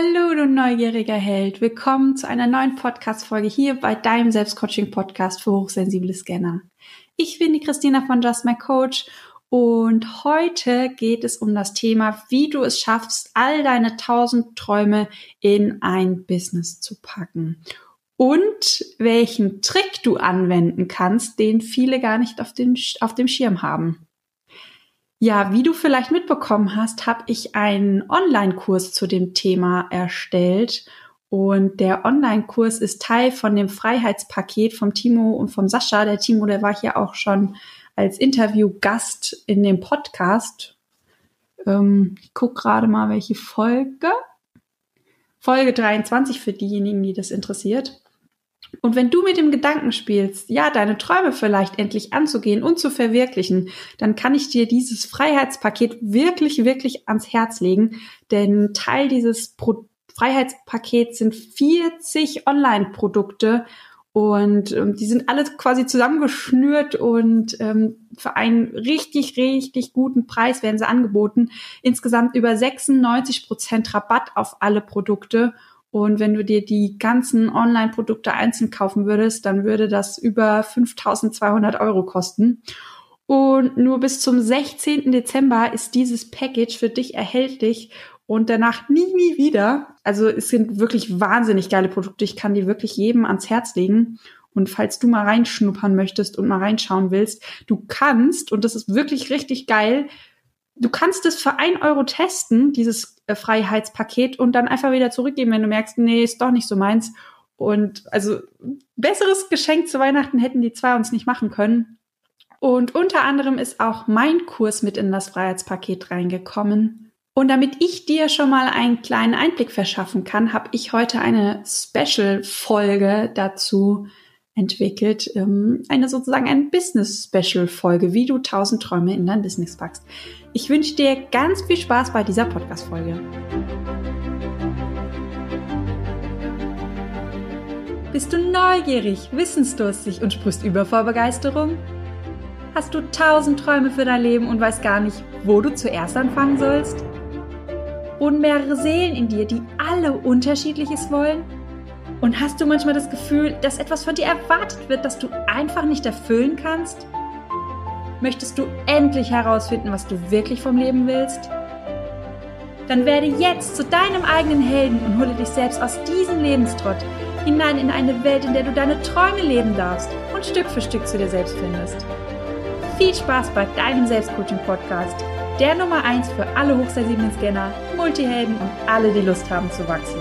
Hallo, du neugieriger Held. Willkommen zu einer neuen Podcast-Folge hier bei deinem Selbstcoaching-Podcast für hochsensible Scanner. Ich bin die Christina von Just My Coach und heute geht es um das Thema, wie du es schaffst, all deine tausend Träume in ein Business zu packen. Und welchen Trick du anwenden kannst, den viele gar nicht auf, den, auf dem Schirm haben. Ja, wie du vielleicht mitbekommen hast, habe ich einen Online-Kurs zu dem Thema erstellt. Und der Online-Kurs ist Teil von dem Freiheitspaket vom Timo und vom Sascha. Der Timo, der war hier auch schon als Interviewgast in dem Podcast. Ähm, ich gucke gerade mal, welche Folge. Folge 23 für diejenigen, die das interessiert. Und wenn du mit dem Gedanken spielst, ja, deine Träume vielleicht endlich anzugehen und zu verwirklichen, dann kann ich dir dieses Freiheitspaket wirklich, wirklich ans Herz legen. Denn Teil dieses Pro Freiheitspakets sind 40 Online-Produkte und ähm, die sind alle quasi zusammengeschnürt und ähm, für einen richtig, richtig guten Preis werden sie angeboten. Insgesamt über 96 Prozent Rabatt auf alle Produkte. Und wenn du dir die ganzen Online-Produkte einzeln kaufen würdest, dann würde das über 5200 Euro kosten. Und nur bis zum 16. Dezember ist dieses Package für dich erhältlich und danach nie, nie wieder. Also es sind wirklich wahnsinnig geile Produkte. Ich kann die wirklich jedem ans Herz legen. Und falls du mal reinschnuppern möchtest und mal reinschauen willst, du kannst, und das ist wirklich richtig geil, du kannst es für ein Euro testen, dieses äh, Freiheitspaket, und dann einfach wieder zurückgeben, wenn du merkst, nee, ist doch nicht so meins. Und also besseres Geschenk zu Weihnachten hätten die zwei uns nicht machen können. Und unter anderem ist auch mein Kurs mit in das Freiheitspaket reingekommen. Und damit ich dir schon mal einen kleinen Einblick verschaffen kann, habe ich heute eine Special-Folge dazu entwickelt. Ähm, eine sozusagen ein Business-Special-Folge, wie du tausend Träume in dein Business packst. Ich wünsche dir ganz viel Spaß bei dieser Podcast-Folge. Bist du neugierig, wissensdurstig und sprichst über vor Begeisterung? Hast du tausend Träume für dein Leben und weißt gar nicht, wo du zuerst anfangen sollst? Und mehrere Seelen in dir, die alle unterschiedliches wollen? Und hast du manchmal das Gefühl, dass etwas von dir erwartet wird, das du einfach nicht erfüllen kannst? Möchtest du endlich herausfinden, was du wirklich vom Leben willst? Dann werde jetzt zu deinem eigenen Helden und hole dich selbst aus diesem Lebenstrott hinein in eine Welt, in der du deine Träume leben darfst und Stück für Stück zu dir selbst findest. Viel Spaß bei deinem Selbstcoaching-Podcast, der Nummer 1 für alle hochsensiblen Scanner, Multihelden und alle, die Lust haben zu wachsen.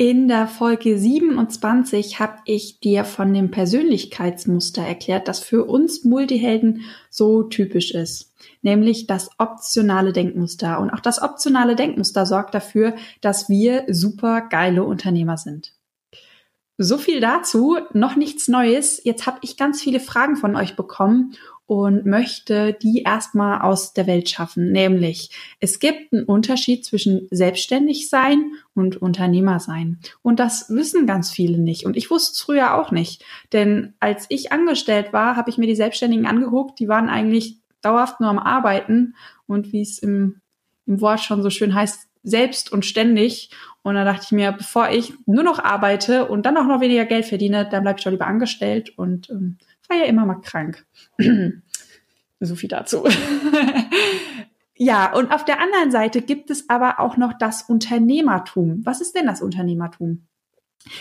In der Folge 27 habe ich dir von dem Persönlichkeitsmuster erklärt, das für uns Multihelden so typisch ist, nämlich das optionale Denkmuster. Und auch das optionale Denkmuster sorgt dafür, dass wir super geile Unternehmer sind. So viel dazu, noch nichts Neues. Jetzt habe ich ganz viele Fragen von euch bekommen und möchte die erstmal aus der Welt schaffen. Nämlich, es gibt einen Unterschied zwischen selbstständig sein und Unternehmer sein. Und das wissen ganz viele nicht. Und ich wusste es früher auch nicht. Denn als ich angestellt war, habe ich mir die Selbstständigen angeguckt. Die waren eigentlich dauerhaft nur am Arbeiten. Und wie es im, im Wort schon so schön heißt, selbst und ständig. Und da dachte ich mir, bevor ich nur noch arbeite und dann auch noch weniger Geld verdiene, dann bleibe ich doch lieber angestellt und ähm, war ja immer mal krank. so viel dazu. ja, und auf der anderen Seite gibt es aber auch noch das Unternehmertum. Was ist denn das Unternehmertum?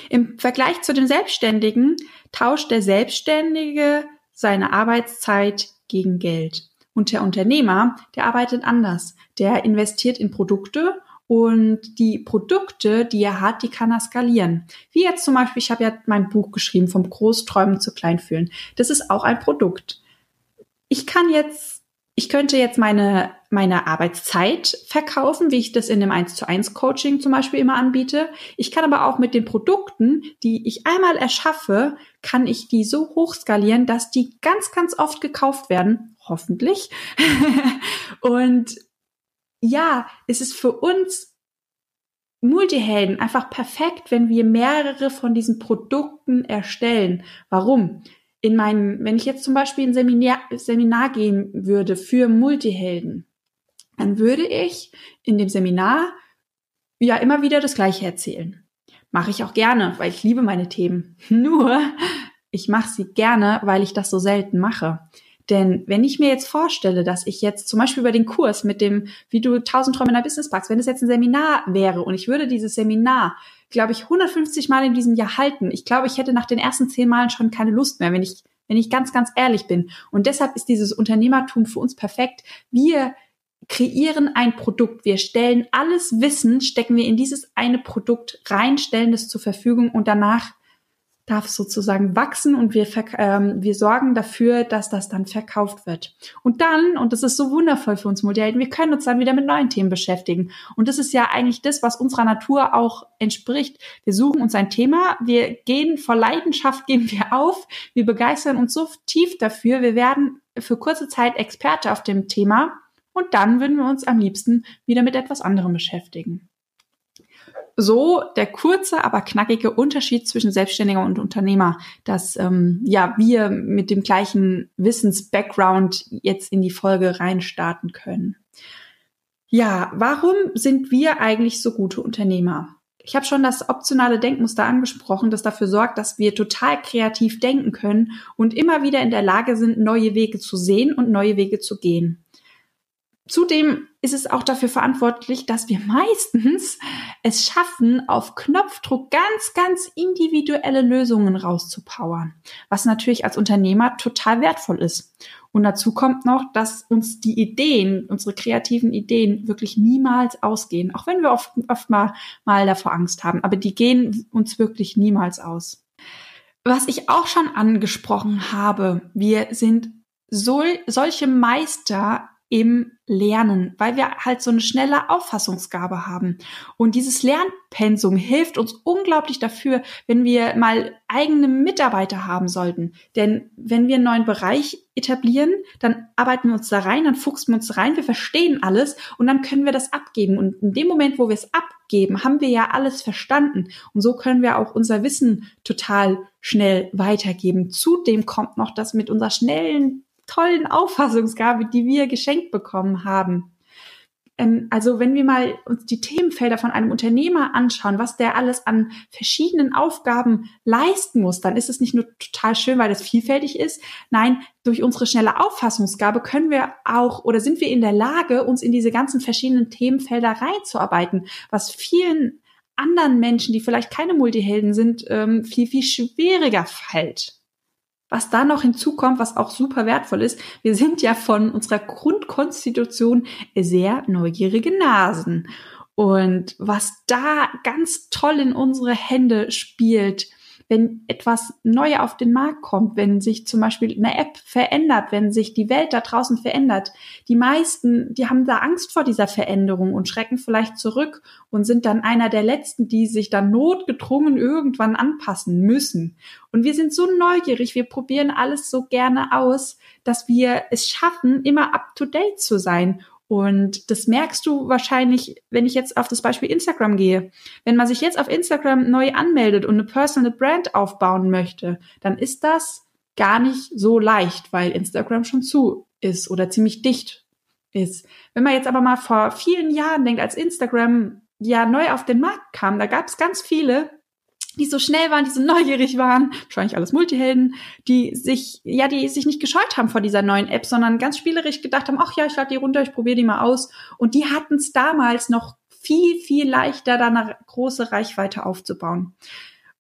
Im Vergleich zu dem Selbstständigen tauscht der Selbstständige seine Arbeitszeit gegen Geld. Und der Unternehmer, der arbeitet anders. Der investiert in Produkte und die Produkte, die er hat, die kann er skalieren. Wie jetzt zum Beispiel, ich habe ja mein Buch geschrieben, vom Großträumen zu Kleinfühlen. Das ist auch ein Produkt. Ich kann jetzt, ich könnte jetzt meine, meine Arbeitszeit verkaufen, wie ich das in dem 1 zu 1 Coaching zum Beispiel immer anbiete. Ich kann aber auch mit den Produkten, die ich einmal erschaffe, kann ich die so hoch skalieren, dass die ganz, ganz oft gekauft werden. Hoffentlich. und ja, es ist für uns Multihelden einfach perfekt, wenn wir mehrere von diesen Produkten erstellen. Warum? In meinem, wenn ich jetzt zum Beispiel ein Seminar, Seminar gehen würde für Multihelden, dann würde ich in dem Seminar ja immer wieder das Gleiche erzählen. Mache ich auch gerne, weil ich liebe meine Themen. Nur, ich mache sie gerne, weil ich das so selten mache. Denn wenn ich mir jetzt vorstelle, dass ich jetzt zum Beispiel über den Kurs mit dem, wie du 1000 Träume in der Business packst, wenn es jetzt ein Seminar wäre und ich würde dieses Seminar, glaube ich, 150 Mal in diesem Jahr halten, ich glaube, ich hätte nach den ersten zehn Malen schon keine Lust mehr, wenn ich, wenn ich ganz, ganz ehrlich bin. Und deshalb ist dieses Unternehmertum für uns perfekt. Wir kreieren ein Produkt. Wir stellen alles Wissen, stecken wir in dieses eine Produkt rein, stellen es zur Verfügung und danach darf sozusagen wachsen und wir, ähm, wir sorgen dafür, dass das dann verkauft wird. Und dann, und das ist so wundervoll für uns Multihelden, wir können uns dann wieder mit neuen Themen beschäftigen. Und das ist ja eigentlich das, was unserer Natur auch entspricht. Wir suchen uns ein Thema, wir gehen vor Leidenschaft, gehen wir auf, wir begeistern uns so tief dafür, wir werden für kurze Zeit Experte auf dem Thema und dann würden wir uns am liebsten wieder mit etwas anderem beschäftigen. So der kurze, aber knackige Unterschied zwischen Selbstständiger und Unternehmer, dass ähm, ja wir mit dem gleichen Wissens-Background jetzt in die Folge reinstarten können. Ja, warum sind wir eigentlich so gute Unternehmer? Ich habe schon das optionale Denkmuster angesprochen, das dafür sorgt, dass wir total kreativ denken können und immer wieder in der Lage sind, neue Wege zu sehen und neue Wege zu gehen. Zudem ist es auch dafür verantwortlich, dass wir meistens es schaffen, auf Knopfdruck ganz, ganz individuelle Lösungen rauszupowern, was natürlich als Unternehmer total wertvoll ist. Und dazu kommt noch, dass uns die Ideen, unsere kreativen Ideen wirklich niemals ausgehen, auch wenn wir oft, oft mal, mal davor Angst haben, aber die gehen uns wirklich niemals aus. Was ich auch schon angesprochen habe, wir sind so, solche Meister im Lernen, weil wir halt so eine schnelle Auffassungsgabe haben. Und dieses Lernpensum hilft uns unglaublich dafür, wenn wir mal eigene Mitarbeiter haben sollten. Denn wenn wir einen neuen Bereich etablieren, dann arbeiten wir uns da rein, dann fuchsen wir uns rein, wir verstehen alles und dann können wir das abgeben. Und in dem Moment, wo wir es abgeben, haben wir ja alles verstanden. Und so können wir auch unser Wissen total schnell weitergeben. Zudem kommt noch das mit unserer schnellen tollen Auffassungsgabe, die wir geschenkt bekommen haben. Ähm, also wenn wir mal uns die Themenfelder von einem Unternehmer anschauen, was der alles an verschiedenen Aufgaben leisten muss, dann ist es nicht nur total schön, weil es vielfältig ist. Nein, durch unsere schnelle Auffassungsgabe können wir auch oder sind wir in der Lage, uns in diese ganzen verschiedenen Themenfelder reinzuarbeiten, was vielen anderen Menschen, die vielleicht keine Multihelden sind, ähm, viel, viel schwieriger fällt. Was da noch hinzukommt, was auch super wertvoll ist, wir sind ja von unserer Grundkonstitution sehr neugierige Nasen. Und was da ganz toll in unsere Hände spielt, wenn etwas neu auf den Markt kommt, wenn sich zum Beispiel eine App verändert, wenn sich die Welt da draußen verändert. Die meisten, die haben da Angst vor dieser Veränderung und schrecken vielleicht zurück und sind dann einer der letzten, die sich dann notgedrungen irgendwann anpassen müssen. Und wir sind so neugierig, wir probieren alles so gerne aus, dass wir es schaffen, immer up to date zu sein und das merkst du wahrscheinlich, wenn ich jetzt auf das Beispiel Instagram gehe. Wenn man sich jetzt auf Instagram neu anmeldet und eine Personal Brand aufbauen möchte, dann ist das gar nicht so leicht, weil Instagram schon zu ist oder ziemlich dicht ist. Wenn man jetzt aber mal vor vielen Jahren denkt, als Instagram ja neu auf den Markt kam, da gab es ganz viele, die so schnell waren, die so neugierig waren, wahrscheinlich alles Multihelden, die sich, ja, die sich nicht gescheut haben vor dieser neuen App, sondern ganz spielerisch gedacht haben, ach ja, ich lade die runter, ich probiere die mal aus. Und die hatten es damals noch viel, viel leichter, da eine große Reichweite aufzubauen.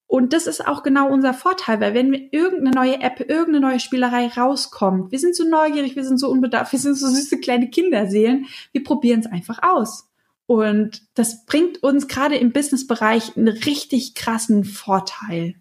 Und das ist auch genau unser Vorteil, weil wenn irgendeine neue App, irgendeine neue Spielerei rauskommt, wir sind so neugierig, wir sind so unbedarft, wir sind so süße kleine Kinderseelen, wir probieren es einfach aus. Und das bringt uns gerade im Businessbereich einen richtig krassen Vorteil.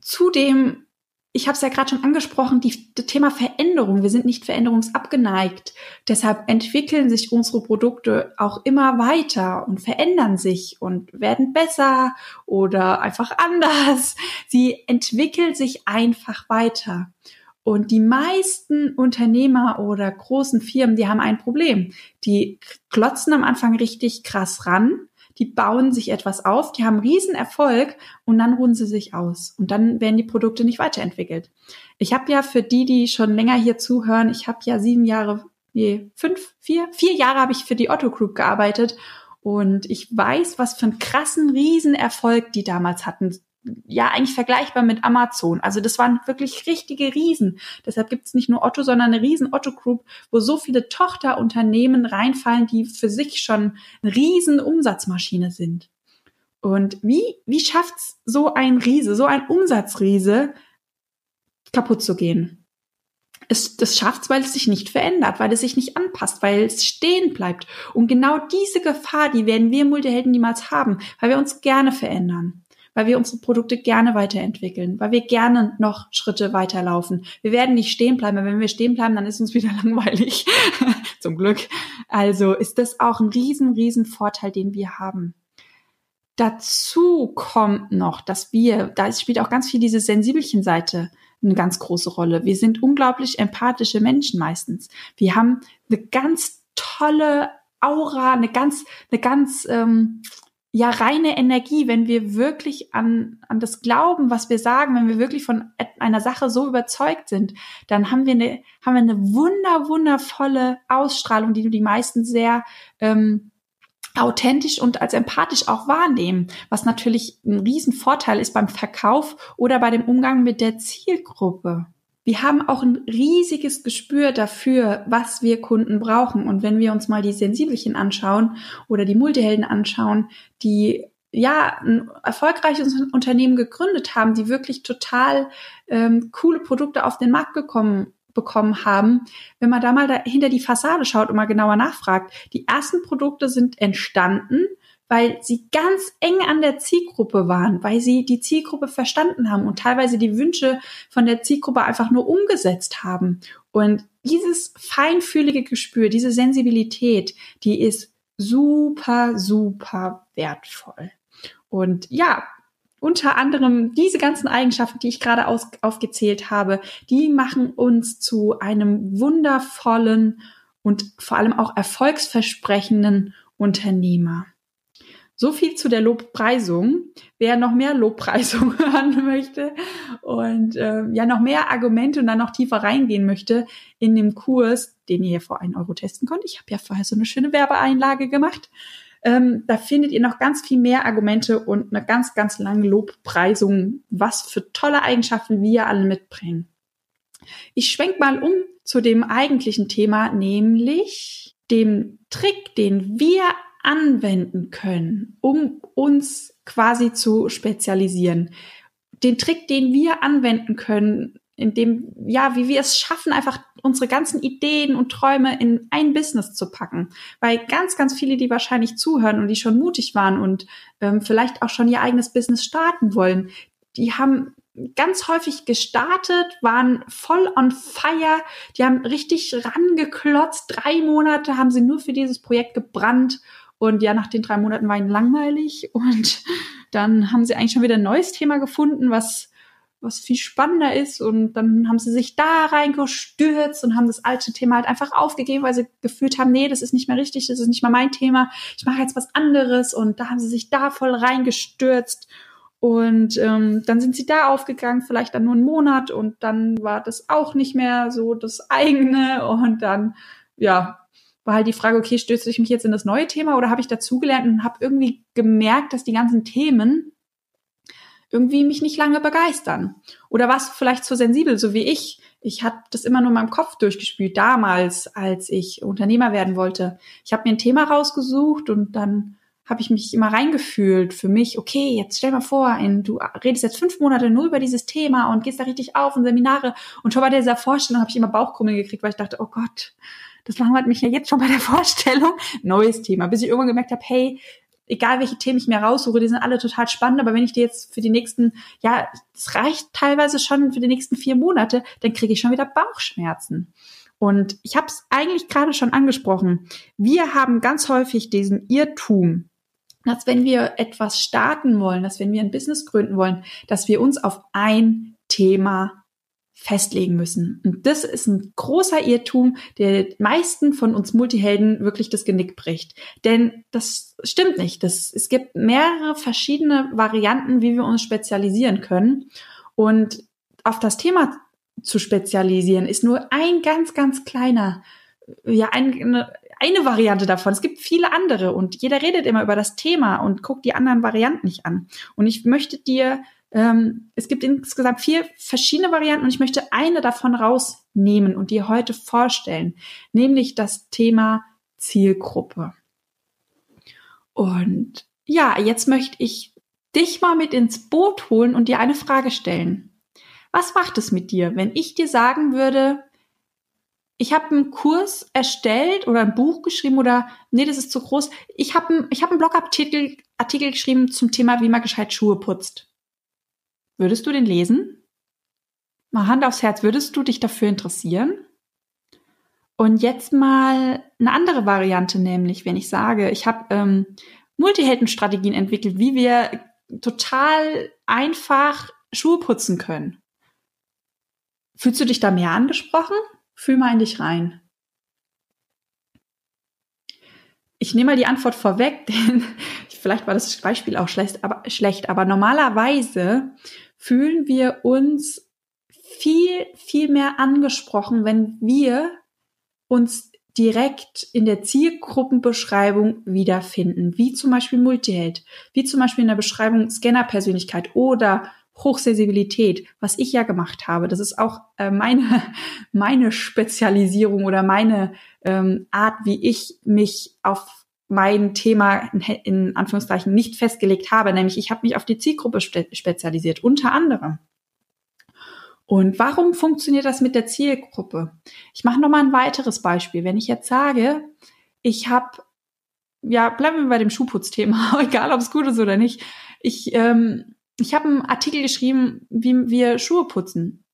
Zudem, ich habe es ja gerade schon angesprochen, die, das Thema Veränderung. Wir sind nicht veränderungsabgeneigt. Deshalb entwickeln sich unsere Produkte auch immer weiter und verändern sich und werden besser oder einfach anders. Sie entwickeln sich einfach weiter. Und die meisten Unternehmer oder großen Firmen, die haben ein Problem. Die klotzen am Anfang richtig krass ran, die bauen sich etwas auf, die haben riesen Erfolg und dann ruhen sie sich aus und dann werden die Produkte nicht weiterentwickelt. Ich habe ja für die, die schon länger hier zuhören, ich habe ja sieben Jahre nee, fünf, vier, vier Jahre habe ich für die Otto Group gearbeitet und ich weiß, was für einen krassen Riesenerfolg die damals hatten. Ja, eigentlich vergleichbar mit Amazon. Also das waren wirklich richtige Riesen. Deshalb gibt es nicht nur Otto, sondern eine riesen Otto Group, wo so viele Tochterunternehmen reinfallen, die für sich schon eine riesen Umsatzmaschine sind. Und wie, wie schafft's so ein Riese, so ein Umsatzriese kaputt zu gehen? Es, das schafft's, weil es sich nicht verändert, weil es sich nicht anpasst, weil es stehen bleibt. Und genau diese Gefahr, die werden wir Multihelden niemals haben, weil wir uns gerne verändern, weil wir unsere Produkte gerne weiterentwickeln, weil wir gerne noch Schritte weiterlaufen. Wir werden nicht stehen bleiben, weil wenn wir stehen bleiben, dann ist uns wieder langweilig. Zum Glück. Also ist das auch ein riesen, riesen Vorteil, den wir haben. Dazu kommt noch, dass wir, da spielt auch ganz viel diese Sensibelchen-Seite eine ganz große Rolle. Wir sind unglaublich empathische Menschen meistens. Wir haben eine ganz tolle Aura, eine ganz, eine ganz ähm, ja reine Energie, wenn wir wirklich an, an das glauben, was wir sagen, wenn wir wirklich von einer Sache so überzeugt sind, dann haben wir eine, haben wir eine wunder, wundervolle Ausstrahlung, die du die meisten sehr ähm, authentisch und als empathisch auch wahrnehmen, was natürlich ein Riesenvorteil ist beim Verkauf oder bei dem Umgang mit der Zielgruppe. Wir haben auch ein riesiges Gespür dafür, was wir Kunden brauchen. Und wenn wir uns mal die Sensibelchen anschauen oder die Multihelden anschauen, die ja ein erfolgreiches Unternehmen gegründet haben, die wirklich total ähm, coole Produkte auf den Markt gekommen bekommen haben, wenn man da mal hinter die Fassade schaut und mal genauer nachfragt, die ersten Produkte sind entstanden, weil sie ganz eng an der Zielgruppe waren, weil sie die Zielgruppe verstanden haben und teilweise die Wünsche von der Zielgruppe einfach nur umgesetzt haben. Und dieses feinfühlige Gespür, diese Sensibilität, die ist super, super wertvoll. Und ja, unter anderem diese ganzen Eigenschaften, die ich gerade aus, aufgezählt habe, die machen uns zu einem wundervollen und vor allem auch erfolgsversprechenden Unternehmer. So viel zu der Lobpreisung. Wer noch mehr Lobpreisung hören möchte und äh, ja noch mehr Argumente und dann noch tiefer reingehen möchte in dem Kurs, den ihr vor 1 Euro testen könnt. Ich habe ja vorher so eine schöne Werbeeinlage gemacht. Ähm, da findet ihr noch ganz viel mehr Argumente und eine ganz, ganz lange Lobpreisung, was für tolle Eigenschaften wir alle mitbringen. Ich schwenk mal um zu dem eigentlichen Thema, nämlich dem Trick, den wir anwenden können, um uns quasi zu spezialisieren. Den Trick, den wir anwenden können, in dem, ja, wie wir es schaffen, einfach unsere ganzen Ideen und Träume in ein Business zu packen. Weil ganz, ganz viele, die wahrscheinlich zuhören und die schon mutig waren und ähm, vielleicht auch schon ihr eigenes Business starten wollen, die haben ganz häufig gestartet, waren voll on fire, die haben richtig rangeklotzt. Drei Monate haben sie nur für dieses Projekt gebrannt und ja, nach den drei Monaten war ihnen langweilig und dann haben sie eigentlich schon wieder ein neues Thema gefunden, was was viel spannender ist. Und dann haben sie sich da reingestürzt und haben das alte Thema halt einfach aufgegeben, weil sie gefühlt haben, nee, das ist nicht mehr richtig, das ist nicht mehr mein Thema, ich mache jetzt was anderes. Und da haben sie sich da voll reingestürzt. Und ähm, dann sind sie da aufgegangen, vielleicht dann nur einen Monat und dann war das auch nicht mehr so das eigene. Und dann, ja, war halt die Frage, okay, stürze ich mich jetzt in das neue Thema oder habe ich dazugelernt und habe irgendwie gemerkt, dass die ganzen Themen irgendwie mich nicht lange begeistern. Oder warst du vielleicht zu sensibel, so wie ich? Ich habe das immer nur in meinem Kopf durchgespielt, damals, als ich Unternehmer werden wollte. Ich habe mir ein Thema rausgesucht und dann habe ich mich immer reingefühlt für mich, okay, jetzt stell mal vor, ein, du redest jetzt fünf Monate nur über dieses Thema und gehst da richtig auf in Seminare und schon bei dieser Vorstellung habe ich immer Bauchkrummeln gekriegt, weil ich dachte, oh Gott, das langweilt mich ja jetzt schon bei der Vorstellung. Neues Thema, bis ich irgendwann gemerkt habe, hey, egal welche Themen ich mir raussuche, die sind alle total spannend, aber wenn ich die jetzt für die nächsten, ja, es reicht teilweise schon für die nächsten vier Monate, dann kriege ich schon wieder Bauchschmerzen. Und ich habe es eigentlich gerade schon angesprochen. Wir haben ganz häufig diesen Irrtum, dass wenn wir etwas starten wollen, dass wenn wir ein Business gründen wollen, dass wir uns auf ein Thema festlegen müssen. Und das ist ein großer Irrtum, der meisten von uns Multihelden wirklich das Genick bricht. Denn das stimmt nicht. Das, es gibt mehrere verschiedene Varianten, wie wir uns spezialisieren können. Und auf das Thema zu spezialisieren ist nur ein ganz, ganz kleiner ja eine, eine Variante davon. Es gibt viele andere und jeder redet immer über das Thema und guckt die anderen Varianten nicht an. Und ich möchte dir, ähm, es gibt insgesamt vier verschiedene Varianten und ich möchte eine davon rausnehmen und dir heute vorstellen, nämlich das Thema Zielgruppe. Und ja, jetzt möchte ich dich mal mit ins Boot holen und dir eine Frage stellen. Was macht es mit dir, wenn ich dir sagen würde, ich habe einen Kurs erstellt oder ein Buch geschrieben oder nee, das ist zu groß. Ich habe ein, ich hab einen Blogartikel Artikel geschrieben zum Thema, wie man gescheit Schuhe putzt. Würdest du den lesen? Mal Hand aufs Herz, würdest du dich dafür interessieren? Und jetzt mal eine andere Variante, nämlich wenn ich sage, ich habe ähm, Multiheldenstrategien entwickelt, wie wir total einfach Schuhe putzen können. Fühlst du dich da mehr angesprochen? Fühl mal in dich rein. Ich nehme mal die Antwort vorweg, denn vielleicht war das Beispiel auch schlecht, aber, schlecht, aber normalerweise fühlen wir uns viel, viel mehr angesprochen, wenn wir uns direkt in der Zielgruppenbeschreibung wiederfinden, wie zum Beispiel Multiheld, wie zum Beispiel in der Beschreibung Scannerpersönlichkeit oder Hochsensibilität, was ich ja gemacht habe. Das ist auch äh, meine, meine Spezialisierung oder meine ähm, Art, wie ich mich auf mein Thema in, in Anführungszeichen nicht festgelegt habe, nämlich ich habe mich auf die Zielgruppe spe spezialisiert, unter anderem. Und warum funktioniert das mit der Zielgruppe? Ich mache noch mal ein weiteres Beispiel. Wenn ich jetzt sage, ich habe, ja, bleiben wir bei dem Schuhputzthema, egal ob es gut ist oder nicht. Ich ähm, ich habe einen Artikel geschrieben, wie wir Schuhe putzen.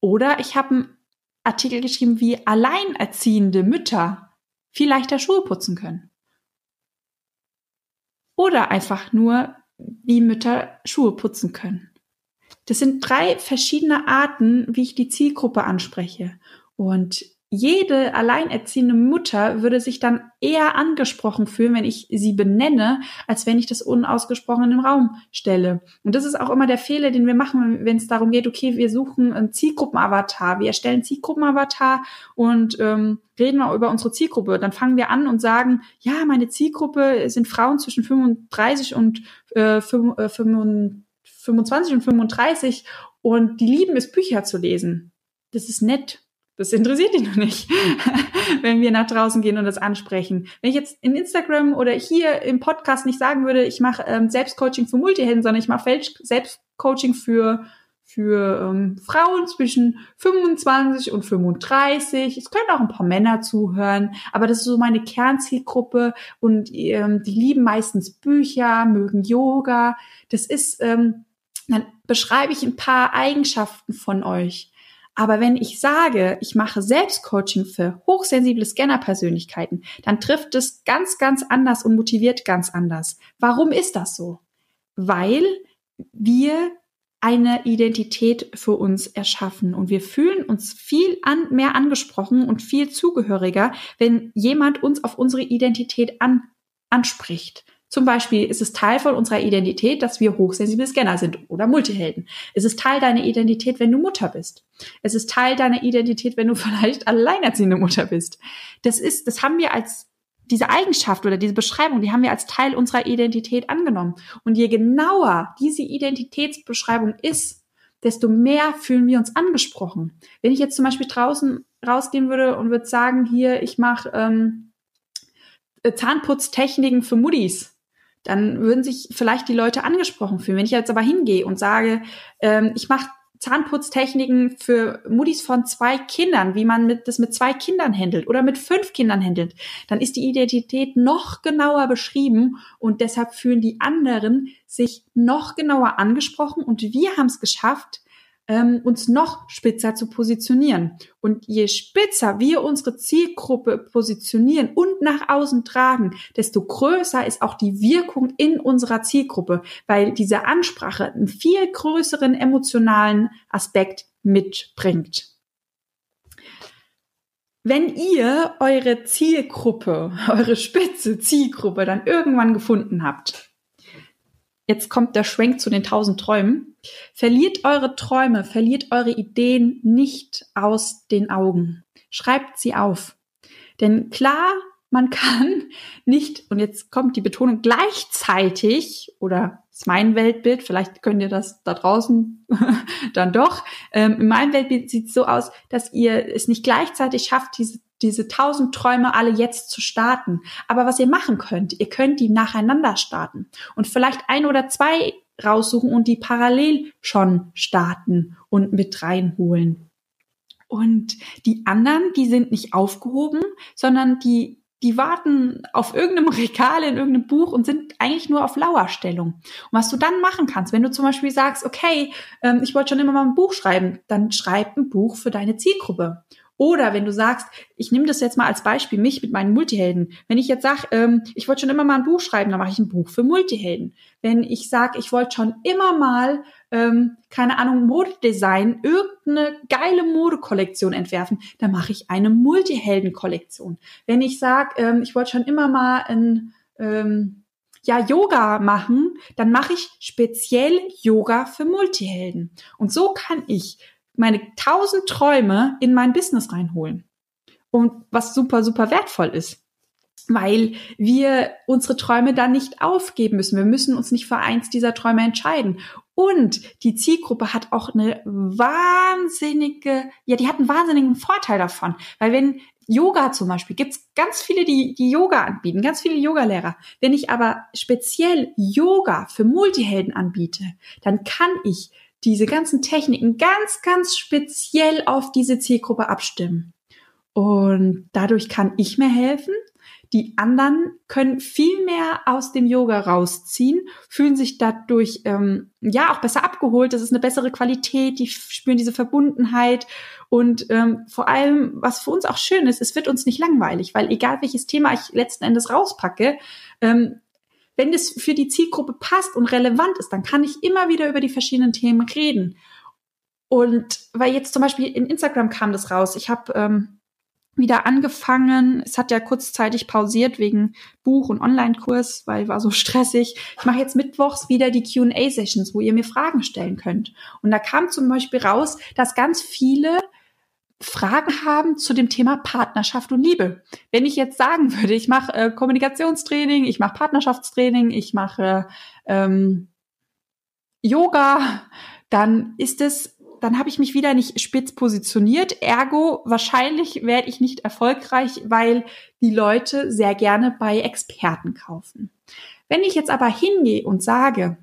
Oder ich habe einen Artikel geschrieben, wie alleinerziehende Mütter viel leichter Schuhe putzen können. Oder einfach nur, wie Mütter Schuhe putzen können. Das sind drei verschiedene Arten, wie ich die Zielgruppe anspreche. Und jede alleinerziehende Mutter würde sich dann eher angesprochen fühlen, wenn ich sie benenne, als wenn ich das unausgesprochen in den Raum stelle. Und das ist auch immer der Fehler, den wir machen, wenn es darum geht, okay, wir suchen einen Zielgruppenavatar, wir erstellen Zielgruppenavatar und ähm, reden mal über unsere Zielgruppe. Dann fangen wir an und sagen, ja, meine Zielgruppe sind Frauen zwischen 35 und äh, 25 und 35 und die lieben es, Bücher zu lesen. Das ist nett das interessiert dich noch nicht, wenn wir nach draußen gehen und das ansprechen. Wenn ich jetzt in Instagram oder hier im Podcast nicht sagen würde, ich mache ähm, Selbstcoaching für Multihelden, sondern ich mache Selbstcoaching für für ähm, Frauen zwischen 25 und 35. Es können auch ein paar Männer zuhören, aber das ist so meine Kernzielgruppe und ähm, die lieben meistens Bücher, mögen Yoga. Das ist, ähm, dann beschreibe ich ein paar Eigenschaften von euch aber wenn ich sage, ich mache Selbstcoaching für hochsensible Scanner-Persönlichkeiten, dann trifft es ganz, ganz anders und motiviert ganz anders. Warum ist das so? Weil wir eine Identität für uns erschaffen und wir fühlen uns viel an, mehr angesprochen und viel zugehöriger, wenn jemand uns auf unsere Identität an, anspricht. Zum Beispiel ist es Teil von unserer Identität, dass wir hochsensible Scanner sind oder Multihelden. Es ist Teil deiner Identität, wenn du Mutter bist. Es ist Teil deiner Identität, wenn du vielleicht alleinerziehende Mutter bist. Das ist, das haben wir als diese Eigenschaft oder diese Beschreibung, die haben wir als Teil unserer Identität angenommen. Und je genauer diese Identitätsbeschreibung ist, desto mehr fühlen wir uns angesprochen. Wenn ich jetzt zum Beispiel draußen rausgehen würde und würde sagen, hier, ich mache ähm, Zahnputztechniken für Muddis, dann würden sich vielleicht die Leute angesprochen fühlen. Wenn ich jetzt aber hingehe und sage, ähm, ich mache Zahnputztechniken für Muttis von zwei Kindern, wie man mit, das mit zwei Kindern handelt oder mit fünf Kindern handelt, dann ist die Identität noch genauer beschrieben und deshalb fühlen die anderen sich noch genauer angesprochen und wir haben es geschafft, ähm, uns noch spitzer zu positionieren. Und je spitzer wir unsere Zielgruppe positionieren und nach außen tragen, desto größer ist auch die Wirkung in unserer Zielgruppe, weil diese Ansprache einen viel größeren emotionalen Aspekt mitbringt. Wenn ihr eure Zielgruppe, eure spitze Zielgruppe dann irgendwann gefunden habt, jetzt kommt der Schwenk zu den tausend Träumen. Verliert eure Träume, verliert eure Ideen nicht aus den Augen. Schreibt sie auf. Denn klar, man kann nicht, und jetzt kommt die Betonung, gleichzeitig, oder ist mein Weltbild, vielleicht könnt ihr das da draußen dann doch, ähm, in meinem Weltbild sieht es so aus, dass ihr es nicht gleichzeitig schafft, diese diese tausend Träume alle jetzt zu starten. Aber was ihr machen könnt, ihr könnt die nacheinander starten und vielleicht ein oder zwei raussuchen und die parallel schon starten und mit reinholen. Und die anderen, die sind nicht aufgehoben, sondern die die warten auf irgendeinem Regal in irgendeinem Buch und sind eigentlich nur auf Lauerstellung. Und was du dann machen kannst, wenn du zum Beispiel sagst, okay, ähm, ich wollte schon immer mal ein Buch schreiben, dann schreib ein Buch für deine Zielgruppe. Oder wenn du sagst, ich nehme das jetzt mal als Beispiel, mich mit meinen Multihelden. Wenn ich jetzt sage, ähm, ich wollte schon immer mal ein Buch schreiben, dann mache ich ein Buch für Multihelden. Wenn ich sage, ich wollte schon immer mal, ähm, keine Ahnung, Modedesign, irgendeine geile Modekollektion entwerfen, dann mache ich eine Multihelden-Kollektion. Wenn ich sage, ähm, ich wollte schon immer mal ein ähm, ja Yoga machen, dann mache ich speziell Yoga für Multihelden. Und so kann ich meine tausend Träume in mein Business reinholen. Und was super, super wertvoll ist. Weil wir unsere Träume dann nicht aufgeben müssen. Wir müssen uns nicht für eins dieser Träume entscheiden. Und die Zielgruppe hat auch eine wahnsinnige, ja, die hat einen wahnsinnigen Vorteil davon. Weil wenn Yoga zum Beispiel, gibt's ganz viele, die, die Yoga anbieten, ganz viele Yogalehrer. Wenn ich aber speziell Yoga für Multihelden anbiete, dann kann ich diese ganzen Techniken ganz, ganz speziell auf diese Zielgruppe abstimmen. Und dadurch kann ich mir helfen. Die anderen können viel mehr aus dem Yoga rausziehen, fühlen sich dadurch ähm, ja auch besser abgeholt. Das ist eine bessere Qualität. Die spüren diese Verbundenheit und ähm, vor allem, was für uns auch schön ist, es wird uns nicht langweilig, weil egal welches Thema ich letzten Endes rauspacke, ähm, wenn es für die Zielgruppe passt und relevant ist, dann kann ich immer wieder über die verschiedenen Themen reden. Und weil jetzt zum Beispiel in Instagram kam das raus, ich habe ähm, wieder angefangen. Es hat ja kurzzeitig pausiert wegen Buch- und Online-Kurs, weil war so stressig. Ich mache jetzt mittwochs wieder die Q&A-Sessions, wo ihr mir Fragen stellen könnt. Und da kam zum Beispiel raus, dass ganz viele Fragen haben zu dem Thema Partnerschaft und Liebe. Wenn ich jetzt sagen würde, ich mache äh, Kommunikationstraining, ich mache Partnerschaftstraining, ich mache ähm, Yoga, dann ist es, dann habe ich mich wieder nicht spitz positioniert. Ergo, wahrscheinlich werde ich nicht erfolgreich, weil die Leute sehr gerne bei Experten kaufen. Wenn ich jetzt aber hingehe und sage,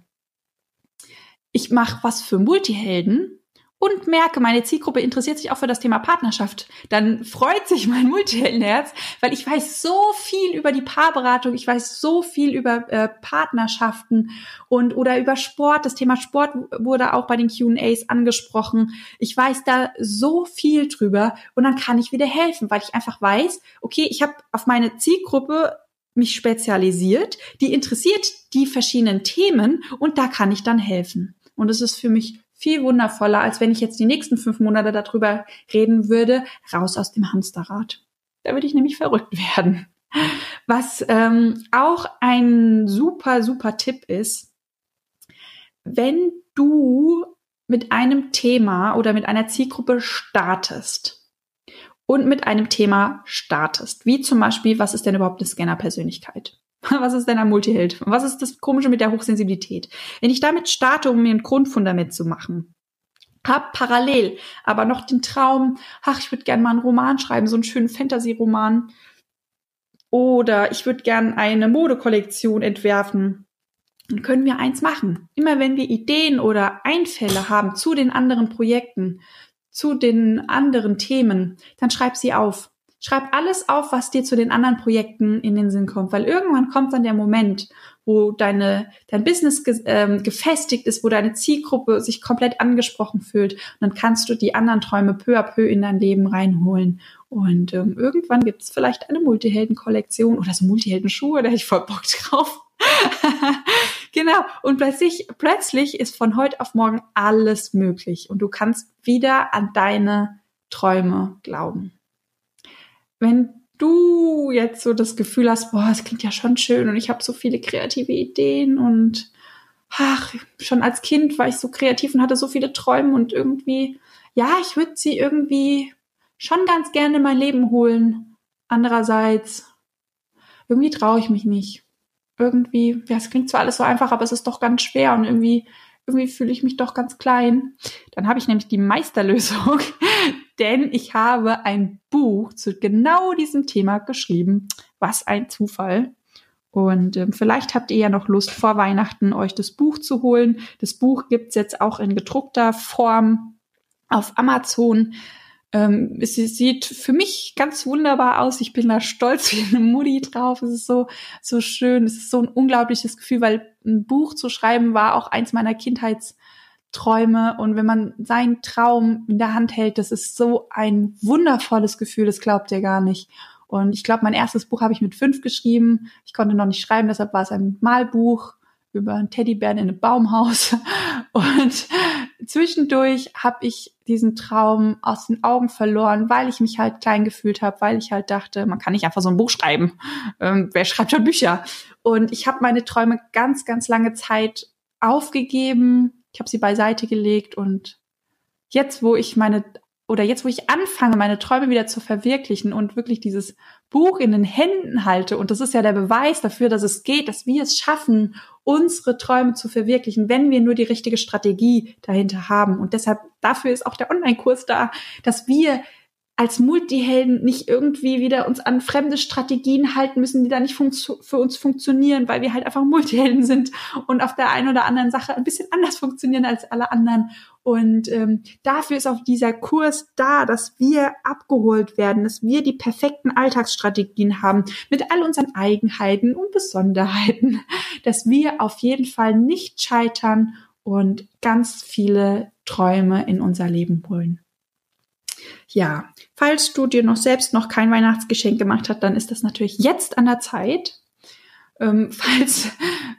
ich mache was für Multihelden, und merke, meine Zielgruppe interessiert sich auch für das Thema Partnerschaft, dann freut sich mein Multiheldenherz, weil ich weiß so viel über die Paarberatung, ich weiß so viel über äh, Partnerschaften und oder über Sport. Das Thema Sport wurde auch bei den Q&As angesprochen. Ich weiß da so viel drüber und dann kann ich wieder helfen, weil ich einfach weiß, okay, ich habe auf meine Zielgruppe mich spezialisiert, die interessiert die verschiedenen Themen und da kann ich dann helfen. Und es ist für mich viel wundervoller, als wenn ich jetzt die nächsten fünf Monate darüber reden würde, raus aus dem Hamsterrad. Da würde ich nämlich verrückt werden. Was ähm, auch ein super, super Tipp ist, wenn du mit einem Thema oder mit einer Zielgruppe startest und mit einem Thema startest, wie zum Beispiel, was ist denn überhaupt eine Scanner-Persönlichkeit? Was ist denn ein Multiheld? Was ist das Komische mit der Hochsensibilität? Wenn ich damit starte, um mir ein Grundfundament zu machen, hab parallel aber noch den Traum, ach, ich würde gerne mal einen Roman schreiben, so einen schönen Fantasy-Roman. Oder ich würde gerne eine Modekollektion entwerfen. Dann können wir eins machen. Immer wenn wir Ideen oder Einfälle haben zu den anderen Projekten, zu den anderen Themen, dann schreib sie auf. Schreib alles auf, was dir zu den anderen Projekten in den Sinn kommt, weil irgendwann kommt dann der Moment, wo deine, dein Business ge ähm, gefestigt ist, wo deine Zielgruppe sich komplett angesprochen fühlt. Und dann kannst du die anderen Träume peu à peu in dein Leben reinholen. Und ähm, irgendwann gibt es vielleicht eine Multihelden-Kollektion oder so Multihelden-Schuhe, da hätte ich voll Bock drauf. genau. Und plötzlich, plötzlich ist von heute auf morgen alles möglich. Und du kannst wieder an deine Träume glauben wenn du jetzt so das Gefühl hast, boah, es klingt ja schon schön und ich habe so viele kreative Ideen und ach, schon als Kind war ich so kreativ und hatte so viele Träume und irgendwie, ja, ich würde sie irgendwie schon ganz gerne in mein Leben holen. andererseits, irgendwie traue ich mich nicht. Irgendwie, ja, es klingt zwar alles so einfach, aber es ist doch ganz schwer und irgendwie, irgendwie fühle ich mich doch ganz klein. Dann habe ich nämlich die Meisterlösung, denn ich habe ein Buch zu genau diesem Thema geschrieben. Was ein Zufall. Und ähm, vielleicht habt ihr ja noch Lust, vor Weihnachten euch das Buch zu holen. Das Buch gibt's jetzt auch in gedruckter Form auf Amazon. Ähm, es sieht für mich ganz wunderbar aus. Ich bin da stolz wie eine Mutti drauf. Es ist so, so schön. Es ist so ein unglaubliches Gefühl, weil ein Buch zu schreiben war auch eins meiner Kindheitsträume. Und wenn man seinen Traum in der Hand hält, das ist so ein wundervolles Gefühl. Das glaubt ihr gar nicht. Und ich glaube, mein erstes Buch habe ich mit fünf geschrieben. Ich konnte noch nicht schreiben, deshalb war es ein Malbuch über einen Teddybären in einem Baumhaus. Und zwischendurch habe ich diesen Traum aus den Augen verloren, weil ich mich halt klein gefühlt habe, weil ich halt dachte, man kann nicht einfach so ein Buch schreiben. Ähm, wer schreibt schon Bücher? Und ich habe meine Träume ganz, ganz lange Zeit aufgegeben. Ich habe sie beiseite gelegt und jetzt, wo ich meine oder jetzt, wo ich anfange, meine Träume wieder zu verwirklichen und wirklich dieses Buch in den Händen halte, und das ist ja der Beweis dafür, dass es geht, dass wir es schaffen, unsere Träume zu verwirklichen, wenn wir nur die richtige Strategie dahinter haben. Und deshalb, dafür ist auch der Online-Kurs da, dass wir als Multihelden nicht irgendwie wieder uns an fremde Strategien halten müssen, die da nicht für uns funktionieren, weil wir halt einfach Multihelden sind und auf der einen oder anderen Sache ein bisschen anders funktionieren als alle anderen. Und ähm, dafür ist auch dieser Kurs da, dass wir abgeholt werden, dass wir die perfekten Alltagsstrategien haben mit all unseren Eigenheiten und Besonderheiten, dass wir auf jeden Fall nicht scheitern und ganz viele Träume in unser Leben holen. Ja, falls du dir noch selbst noch kein Weihnachtsgeschenk gemacht hast, dann ist das natürlich jetzt an der Zeit. Ähm, falls,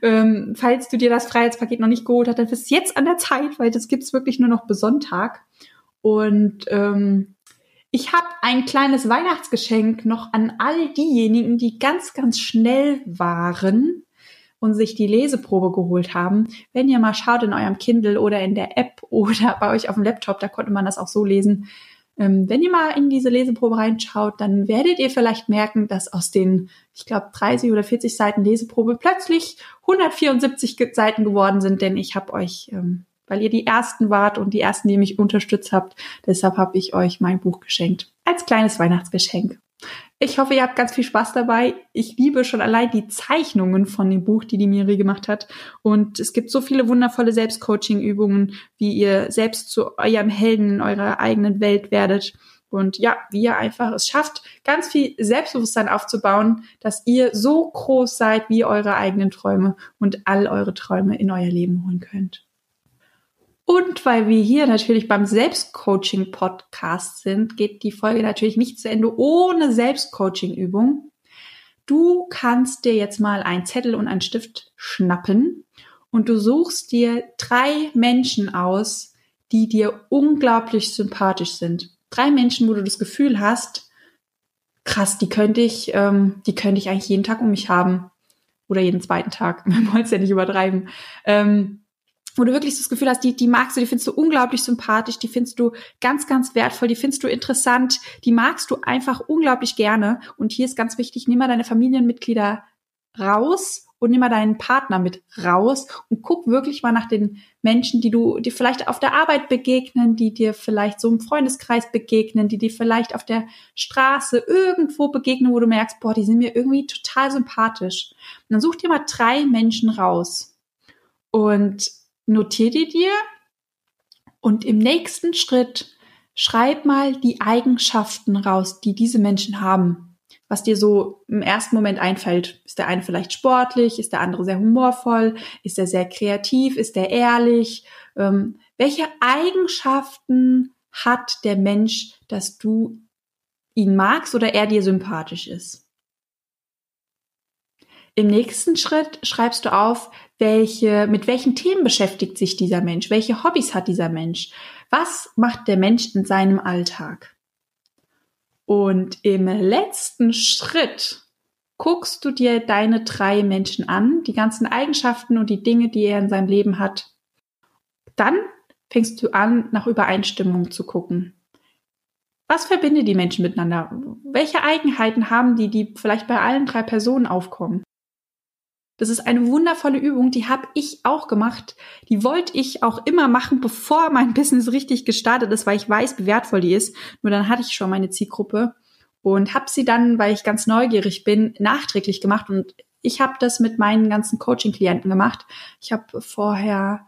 ähm, falls du dir das Freiheitspaket noch nicht geholt hast, dann ist es jetzt an der Zeit, weil das gibt's wirklich nur noch bis Sonntag. Und ähm, ich habe ein kleines Weihnachtsgeschenk noch an all diejenigen, die ganz, ganz schnell waren und sich die Leseprobe geholt haben. Wenn ihr mal schaut in eurem Kindle oder in der App oder bei euch auf dem Laptop, da konnte man das auch so lesen, wenn ihr mal in diese Leseprobe reinschaut, dann werdet ihr vielleicht merken, dass aus den, ich glaube, 30 oder 40 Seiten Leseprobe plötzlich 174 Seiten geworden sind, denn ich habe euch, ähm, weil ihr die Ersten wart und die Ersten, die mich unterstützt habt, deshalb habe ich euch mein Buch geschenkt. Als kleines Weihnachtsgeschenk. Ich hoffe, ihr habt ganz viel Spaß dabei. Ich liebe schon allein die Zeichnungen von dem Buch, die die Miri gemacht hat. Und es gibt so viele wundervolle Selbstcoaching-Übungen, wie ihr selbst zu eurem Helden in eurer eigenen Welt werdet. Und ja, wie ihr einfach es schafft, ganz viel Selbstbewusstsein aufzubauen, dass ihr so groß seid wie eure eigenen Träume und all eure Träume in euer Leben holen könnt. Und weil wir hier natürlich beim Selbstcoaching-Podcast sind, geht die Folge natürlich nicht zu Ende ohne Selbstcoaching-Übung. Du kannst dir jetzt mal einen Zettel und einen Stift schnappen und du suchst dir drei Menschen aus, die dir unglaublich sympathisch sind. Drei Menschen, wo du das Gefühl hast, krass, die könnte ich, ähm, die könnte ich eigentlich jeden Tag um mich haben. Oder jeden zweiten Tag. Wir wollen es ja nicht übertreiben. Ähm, wo du wirklich das Gefühl hast, die, die magst du, die findest du unglaublich sympathisch, die findest du ganz, ganz wertvoll, die findest du interessant, die magst du einfach unglaublich gerne. Und hier ist ganz wichtig, nimm mal deine Familienmitglieder raus und nimm mal deinen Partner mit raus und guck wirklich mal nach den Menschen, die du dir vielleicht auf der Arbeit begegnen, die dir vielleicht so im Freundeskreis begegnen, die dir vielleicht auf der Straße irgendwo begegnen, wo du merkst, boah, die sind mir irgendwie total sympathisch. Und dann such dir mal drei Menschen raus. Und notier die dir und im nächsten Schritt schreib mal die Eigenschaften raus, die diese Menschen haben. Was dir so im ersten Moment einfällt. Ist der eine vielleicht sportlich? Ist der andere sehr humorvoll? Ist er sehr kreativ? Ist er ehrlich? Ähm, welche Eigenschaften hat der Mensch, dass du ihn magst oder er dir sympathisch ist? Im nächsten Schritt schreibst du auf, welche, mit welchen Themen beschäftigt sich dieser Mensch? Welche Hobbys hat dieser Mensch? Was macht der Mensch in seinem Alltag? Und im letzten Schritt guckst du dir deine drei Menschen an, die ganzen Eigenschaften und die Dinge, die er in seinem Leben hat. Dann fängst du an, nach Übereinstimmung zu gucken. was verbindet die Menschen miteinander? Welche Eigenheiten haben die, die vielleicht bei allen drei Personen aufkommen? Das ist eine wundervolle Übung, die habe ich auch gemacht. Die wollte ich auch immer machen, bevor mein Business richtig gestartet ist, weil ich weiß, wie wertvoll die ist. Nur dann hatte ich schon meine Zielgruppe und habe sie dann, weil ich ganz neugierig bin, nachträglich gemacht. Und ich habe das mit meinen ganzen Coaching-Klienten gemacht. Ich habe vorher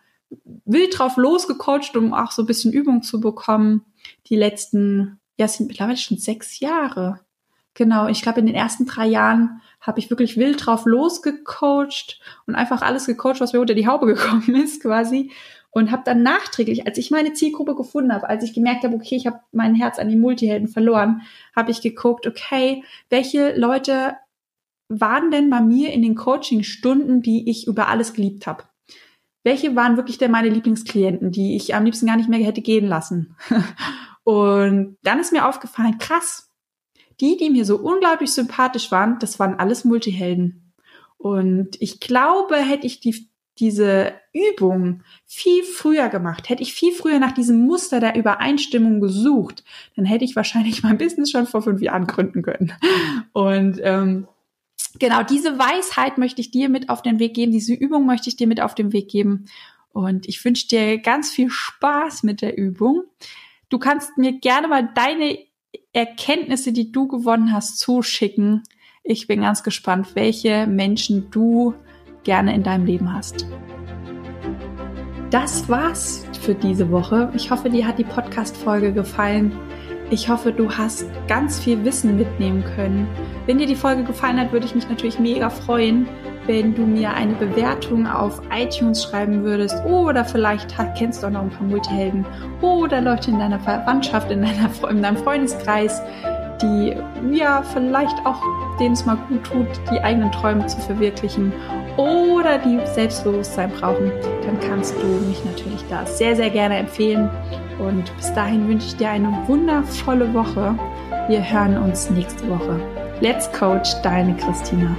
wild drauf losgecoacht, um auch so ein bisschen Übung zu bekommen. Die letzten, ja, es sind mittlerweile schon sechs Jahre. Genau, ich glaube, in den ersten drei Jahren habe ich wirklich wild drauf losgecoacht und einfach alles gecoacht, was mir unter die Haube gekommen ist, quasi. Und habe dann nachträglich, als ich meine Zielgruppe gefunden habe, als ich gemerkt habe, okay, ich habe mein Herz an die Multihelden verloren, habe ich geguckt, okay, welche Leute waren denn bei mir in den Coaching-Stunden, die ich über alles geliebt habe? Welche waren wirklich denn meine Lieblingsklienten, die ich am liebsten gar nicht mehr hätte gehen lassen? und dann ist mir aufgefallen, krass, die, die mir so unglaublich sympathisch waren, das waren alles Multihelden. Und ich glaube, hätte ich die, diese Übung viel früher gemacht, hätte ich viel früher nach diesem Muster der Übereinstimmung gesucht, dann hätte ich wahrscheinlich mein Business schon vor fünf Jahren gründen können. Und ähm, genau diese Weisheit möchte ich dir mit auf den Weg geben, diese Übung möchte ich dir mit auf den Weg geben. Und ich wünsche dir ganz viel Spaß mit der Übung. Du kannst mir gerne mal deine Erkenntnisse, die du gewonnen hast, zuschicken. Ich bin ganz gespannt, welche Menschen du gerne in deinem Leben hast. Das war's für diese Woche. Ich hoffe, dir hat die Podcast-Folge gefallen. Ich hoffe, du hast ganz viel Wissen mitnehmen können. Wenn dir die Folge gefallen hat, würde ich mich natürlich mega freuen, wenn du mir eine Bewertung auf iTunes schreiben würdest oder vielleicht kennst du auch noch ein paar Multihelden oder Leute in deiner Verwandtschaft, in, deiner, in deinem Freundeskreis, die ja vielleicht auch denen es mal gut tut, die eigenen Träume zu verwirklichen oder die Selbstbewusstsein brauchen, dann kannst du mich natürlich da sehr, sehr gerne empfehlen. Und bis dahin wünsche ich dir eine wundervolle Woche. Wir hören uns nächste Woche. Let's Coach, deine Christina.